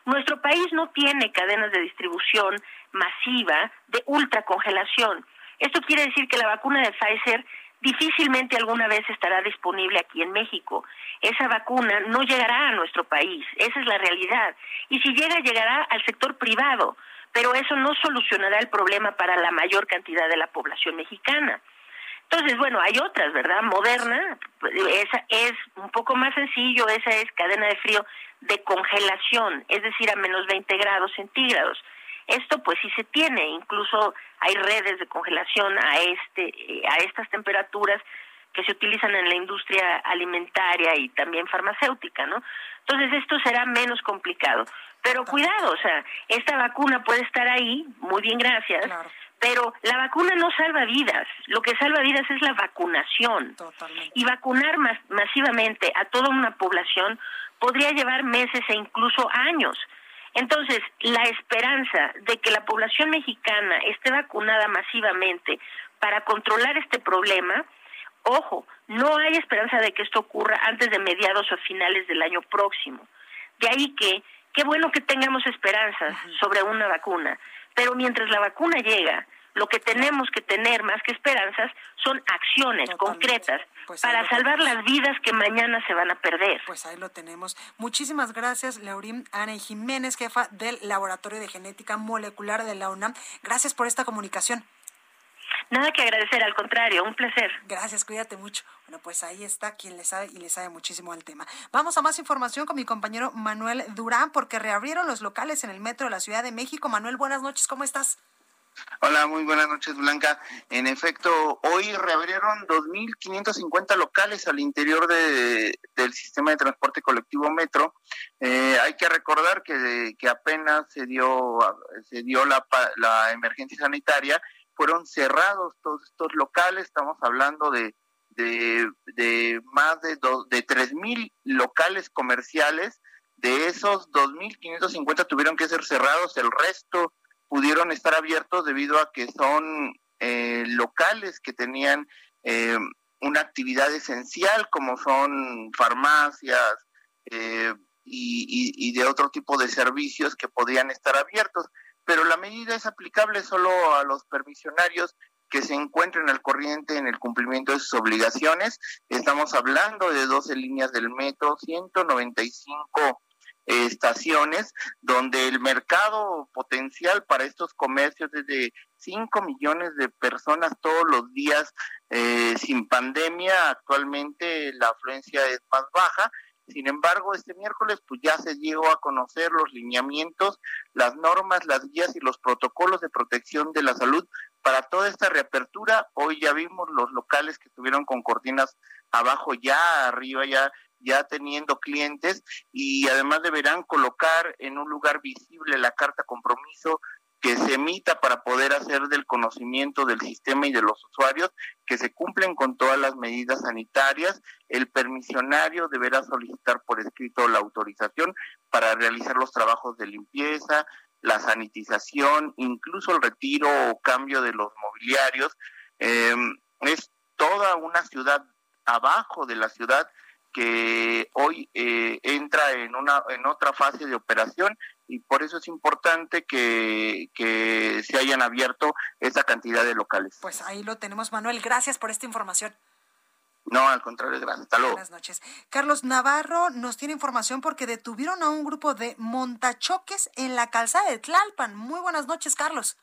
Nuestro país no tiene cadenas de distribución masiva de ultracongelación. Esto quiere decir que la vacuna de Pfizer difícilmente alguna vez estará disponible aquí en México. Esa vacuna no llegará a nuestro país, esa es la realidad. Y si llega, llegará al sector privado, pero eso no solucionará el problema para la mayor cantidad de la población mexicana. Entonces, bueno, hay otras, ¿verdad? Moderna, esa es un poco más sencillo, esa es cadena de frío de congelación, es decir, a menos 20 grados centígrados. Esto pues sí se tiene, incluso hay redes de congelación a este eh, a estas temperaturas que se utilizan en la industria alimentaria y también farmacéutica, ¿no? Entonces esto será menos complicado. Pero cuidado, o sea, esta vacuna puede estar ahí, muy bien, gracias, pero la vacuna no salva vidas, lo que salva vidas es la vacunación. Y vacunar masivamente a toda una población podría llevar meses e incluso años. Entonces, la esperanza de que la población mexicana esté vacunada masivamente para controlar este problema, ojo, no hay esperanza de que esto ocurra antes de mediados o finales del año próximo. De ahí que, qué bueno que tengamos esperanzas sobre una vacuna, pero mientras la vacuna llega, lo que tenemos que tener más que esperanzas son acciones concretas pues para salvar las vidas que mañana se van a perder. Pues ahí lo tenemos. Muchísimas gracias, Laurín Ana Jiménez, jefa del Laboratorio de Genética Molecular de la UNAM. Gracias por esta comunicación. Nada que agradecer, al contrario, un placer. Gracias, cuídate mucho. Bueno, pues ahí está quien le sabe y le sabe muchísimo al tema. Vamos a más información con mi compañero Manuel Durán, porque reabrieron los locales en el metro de la Ciudad de México. Manuel, buenas noches, ¿cómo estás? Hola, muy buenas noches, Blanca. En efecto, hoy reabrieron 2.550 locales al interior de, del sistema de transporte colectivo Metro. Eh, hay que recordar que, que apenas se dio, se dio la, emergencia sanitaria, fueron cerrados todos estos locales, estamos hablando de, de, de más de, dos, de 3.000 locales comerciales. De esos 2.550 tuvieron que ser cerrados, el resto pudieron estar abiertos debido a que son eh, locales que tenían eh, una actividad esencial como son farmacias eh, y, de otro tipo de servicios que podían estar abiertos. Pero la medida es aplicable solo a los permisionarios que se encuentren al corriente en el cumplimiento de sus obligaciones. Estamos hablando de 12 líneas del metro, 195 estaciones donde el mercado potencial para estos comercios es de 5 millones de personas todos los días eh, sin pandemia. Actualmente la afluencia es más baja. Sin embargo, este miércoles pues ya se llegó a conocer los lineamientos, las normas, las guías y los protocolos de protección de la salud para toda esta reapertura. Hoy ya vimos los locales que estuvieron con cortinas abajo ya, arriba ya ya teniendo clientes y además deberán colocar en un lugar visible la carta compromiso que se emita para poder hacer del conocimiento del sistema y de los usuarios que se cumplen con todas las medidas sanitarias. El permisionario deberá solicitar por escrito la autorización para realizar los trabajos de limpieza, la sanitización, incluso el retiro o cambio de los mobiliarios. Eh, es toda una ciudad abajo de la ciudad que hoy eh, entra en una en otra fase de operación y por eso es importante que, que se hayan abierto esa cantidad de locales. Pues ahí lo tenemos, Manuel. Gracias por esta información. No, al contrario, gracias. Hasta luego. Buenas noches. Carlos Navarro nos tiene información porque detuvieron a un grupo de montachoques en la calzada de Tlalpan. Muy buenas noches, Carlos.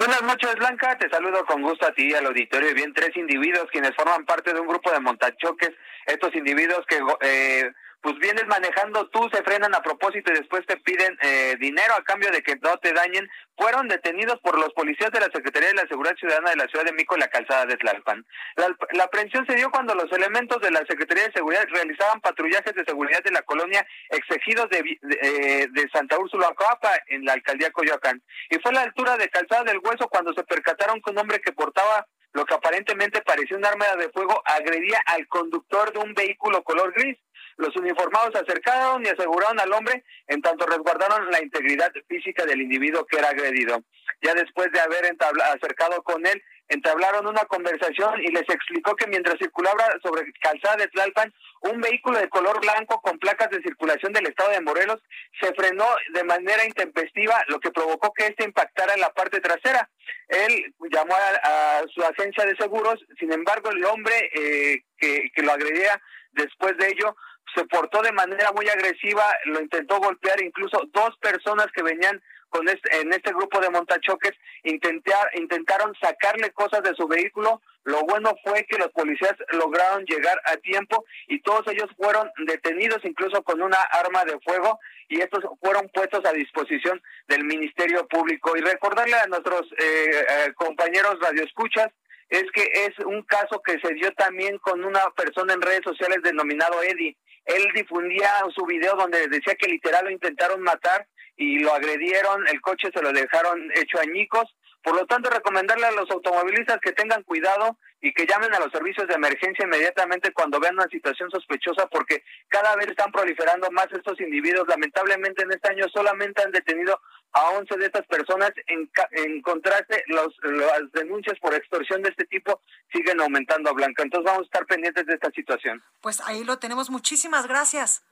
Buenas noches, Blanca. Te saludo con gusto a ti y al auditorio. Bien, tres individuos quienes forman parte de un grupo de montachoques. Estos individuos que eh, pues vienes manejando tú, se frenan a propósito y después te piden eh, dinero a cambio de que no te dañen, fueron detenidos por los policías de la Secretaría de la Seguridad Ciudadana de la Ciudad de Mico en la calzada de Tlalpan. La, la aprehensión se dio cuando los elementos de la Secretaría de Seguridad realizaban patrullajes de seguridad de la colonia exegidos de, de, eh, de Santa Úrsula Coapa en la alcaldía Coyoacán. Y fue a la altura de Calzada del Hueso cuando se percataron que un hombre que portaba lo que aparentemente parecía un arma de fuego agredía al conductor de un vehículo color gris. Los uniformados acercaron y aseguraron al hombre, en tanto resguardaron la integridad física del individuo que era agredido. Ya después de haber acercado con él, entablaron una conversación y les explicó que mientras circulaba sobre calzada de Tlalpan, un vehículo de color blanco con placas de circulación del estado de Morelos se frenó de manera intempestiva, lo que provocó que este impactara en la parte trasera. Él llamó a, su agencia de seguros, sin embargo, el hombre eh, que, que lo agredía después de ello se portó de manera muy agresiva, lo intentó golpear, incluso dos personas que venían con este, en este grupo de montachoques intentar, intentaron sacarle cosas de su vehículo. Lo bueno fue que los policías lograron llegar a tiempo y todos ellos fueron detenidos incluso con una arma de fuego y estos fueron puestos a disposición del Ministerio Público. Y recordarle a nuestros eh, eh, compañeros radioescuchas es que es un caso que se dio también con una persona en redes sociales denominado Eddie. Él difundía su video donde decía que literal lo intentaron matar y lo agredieron, el coche se lo dejaron hecho añicos. Por lo tanto, recomendarle a los automovilistas que tengan cuidado y que llamen a los servicios de emergencia inmediatamente cuando vean una situación sospechosa, porque cada vez están proliferando más estos individuos. Lamentablemente, en este año solamente han detenido a 11 de estas personas. En, en contraste, los, las denuncias por extorsión de este tipo siguen aumentando, Blanca. Entonces, vamos a estar pendientes de esta situación. Pues ahí lo tenemos. Muchísimas gracias.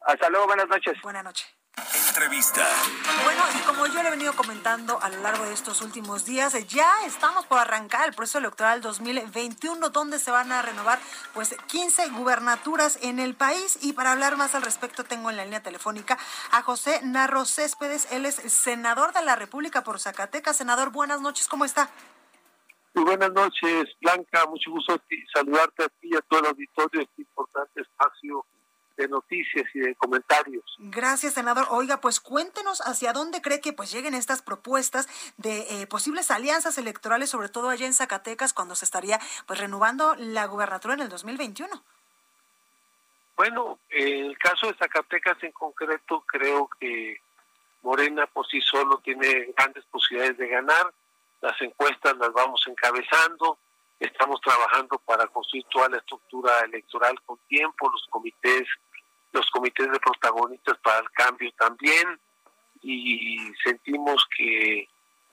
Hasta luego, buenas noches. Buenas noches. Entrevista. Bueno, y como yo le he venido comentando a lo largo de estos últimos días, ya estamos por arrancar el proceso electoral 2021, donde se van a renovar pues 15 gubernaturas en el país. Y para hablar más al respecto, tengo en la línea telefónica a José Narro Céspedes. Él es senador de la República por Zacatecas. Senador, buenas noches, ¿cómo está? Muy buenas noches, Blanca. Mucho gusto saludarte a ti y a todo el auditorio de este importante espacio de noticias y de comentarios. Gracias, senador. Oiga, pues cuéntenos hacia dónde cree que pues lleguen estas propuestas de eh, posibles alianzas electorales, sobre todo allá en Zacatecas, cuando se estaría pues renovando la gubernatura en el 2021. Bueno, en el caso de Zacatecas en concreto, creo que Morena por sí solo tiene grandes posibilidades de ganar. Las encuestas las vamos encabezando. Estamos trabajando para construir toda la estructura electoral con tiempo, los comités los comités de protagonistas para el cambio también y sentimos que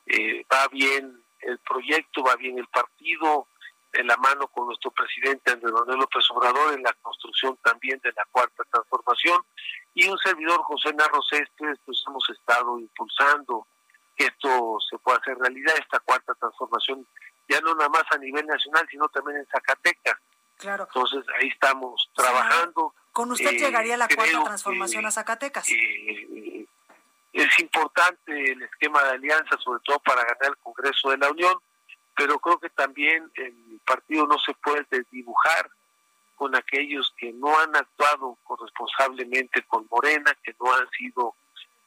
eh, va bien el proyecto, va bien el partido, en la mano con nuestro presidente Andrés Manuel López Obrador en la construcción también de la cuarta transformación y un servidor José Narros Estes, pues hemos estado impulsando que esto se pueda hacer realidad, esta cuarta transformación, ya no nada más a nivel nacional, sino también en Zacatecas. Claro. Entonces ahí estamos trabajando. ¿Con usted Eh, llegaría la cuarta transformación que, a Zacatecas? eh, es importante el esquema de alianza, sobre todo para ganar el Congreso de la Unión, pero creo que también el partido no se puede desdibujar con aquellos que no han actuado corresponsablemente con Morena, que no han sido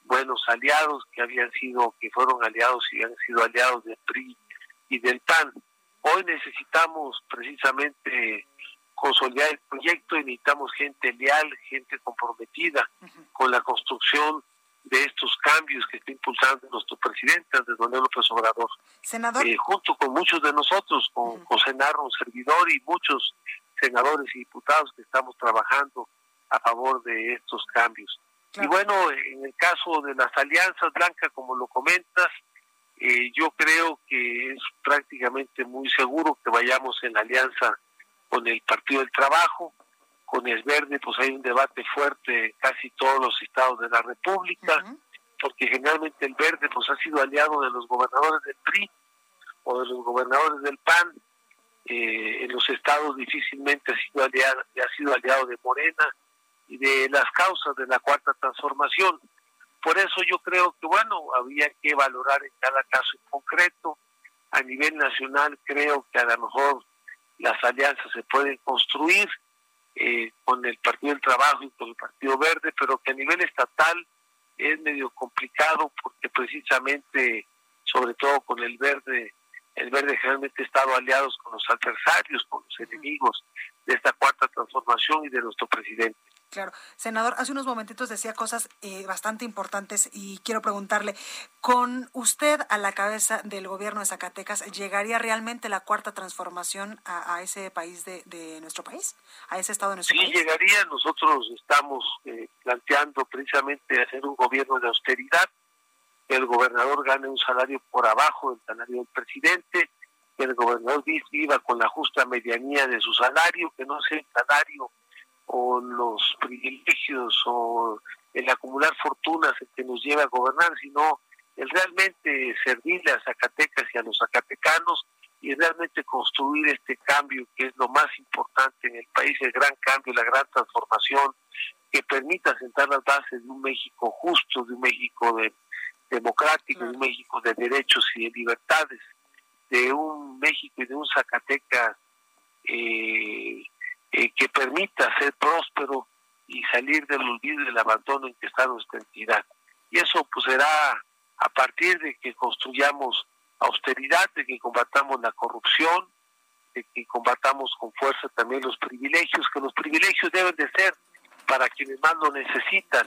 buenos aliados, que habían sido, que fueron aliados y han sido aliados del PRI y del PAN. Hoy necesitamos precisamente consolidar el proyecto y necesitamos gente leal, gente comprometida con la construcción de estos cambios que está impulsando nuestro presidente Andrés Manuel López Obrador. Senador. Eh, junto con muchos de nosotros, con José Narro, un servidor, y muchos senadores y diputados que estamos trabajando a favor de estos cambios. Y bueno, en el caso de las alianzas, Blanca, como lo comentas, eh, yo creo que es prácticamente muy seguro que vayamos en alianza con el Partido del Trabajo, con el Verde, pues hay un debate fuerte en casi todos los estados de la República, porque generalmente el Verde pues ha sido aliado de los gobernadores del PRI o de los gobernadores del PAN, eh, en los estados difícilmente ha sido aliado, ha sido aliado de Morena y de las causas de la cuarta transformación. Por eso yo creo que, bueno, había que valorar en cada caso en concreto. A nivel nacional creo que a lo mejor las alianzas se pueden construir eh, con el Partido del Trabajo y con el Partido Verde, pero que a nivel estatal es medio complicado porque precisamente, sobre todo con el Verde, el Verde generalmente ha estado aliados con los adversarios, con los enemigos de esta cuarta transformación y de nuestro presidente. Claro. Senador, hace unos momentitos decía cosas eh, bastante importantes y quiero preguntarle, ¿con usted a la cabeza del gobierno de Zacatecas llegaría realmente la cuarta transformación a, a ese país de, de, nuestro país, a ese estado de nuestro sí, país? Sí, llegaría. Nosotros estamos eh, planteando precisamente hacer un gobierno de austeridad, que el gobernador gane un salario por abajo del salario del presidente, que el gobernador viva con la justa medianía de su salario, que no sea el salario o los privilegios o el acumular fortunas que nos lleva a gobernar, sino el realmente servirle a Zacatecas y a los zacatecanos y realmente construir este cambio que es lo más importante en el país, el gran cambio, la gran transformación que permita sentar las bases de un México justo, de un México de, democrático, de un México de derechos y de libertades, de un México y de un Zacatecas eh, permita ser próspero y salir del olvido y del abandono en que está nuestra entidad. Y eso pues será a partir de que construyamos austeridad, de que combatamos la corrupción, de que combatamos con fuerza también los privilegios, que los privilegios deben de ser para quienes más lo necesitan,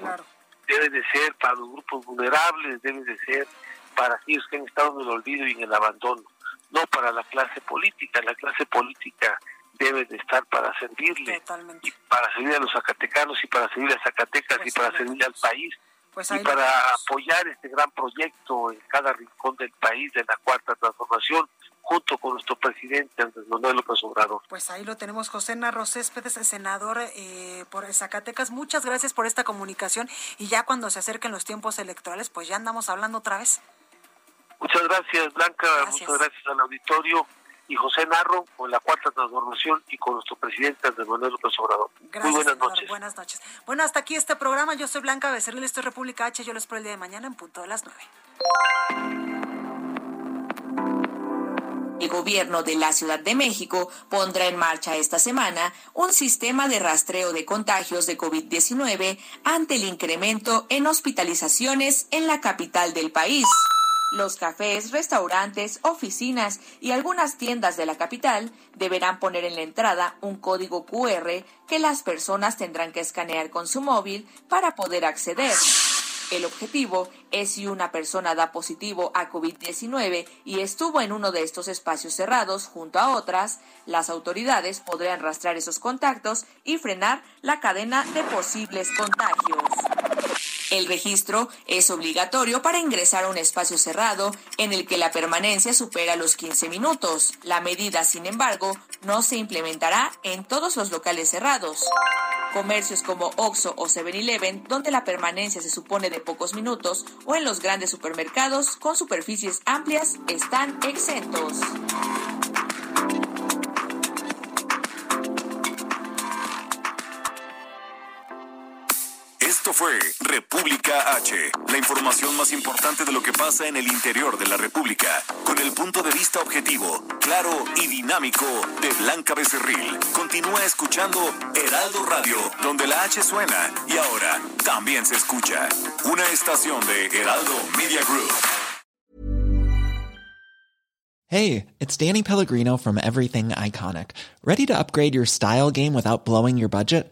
deben de ser para los grupos vulnerables, deben de ser para aquellos que han estado en el olvido y en el abandono, no para la clase política. La clase política debe de estar para servirle, y para servir a los zacatecanos y para servir a Zacatecas y para servirle al país. Pues y para apoyar este gran proyecto en cada rincón del país de la cuarta transformación, junto con nuestro presidente Andrés Manuel López Obrador. Pues ahí lo tenemos, José Narro Céspedes, senador eh, por Zacatecas. Muchas gracias por esta comunicación y ya cuando se acerquen los tiempos electorales, pues ya andamos hablando otra vez. Muchas gracias, Blanca. Muchas gracias al auditorio y José Narro con la cuarta transformación y con nuestro presidente Andrés Manuel López Obrador. Gracias, Muy buenas noches. Buenas noches. Bueno, hasta aquí este programa. Yo soy Blanca Becerril, esto es República H. Yo les espero el día de mañana en punto de las nueve. El gobierno de la Ciudad de México pondrá en marcha esta semana un sistema de rastreo de contagios de COVID-19 ante el incremento en hospitalizaciones en la capital del país. Los cafés, restaurantes, oficinas y algunas tiendas de la capital deberán poner en la entrada un código QR que las personas tendrán que escanear con su móvil para poder acceder. El objetivo es si una persona da positivo a COVID-19 y estuvo en uno de estos espacios cerrados junto a otras, las autoridades podrán rastrear esos contactos y frenar la cadena de posibles contagios. El registro es obligatorio para ingresar a un espacio cerrado en el que la permanencia supera los 15 minutos. La medida, sin embargo, no se implementará en todos los locales cerrados. Comercios como Oxxo o 7-Eleven, donde la permanencia se supone de pocos minutos, o en los grandes supermercados con superficies amplias, están exentos. Esto fue República H, la información más importante de lo que pasa en el interior de la República, con el punto de vista objetivo, claro y dinámico de Blanca Becerril. Continúa escuchando Heraldo Radio, donde la H suena y ahora también se escucha. Una estación de Heraldo Media Group. Hey, it's Danny Pellegrino from Everything Iconic. ¿Ready to upgrade your style game without blowing your budget?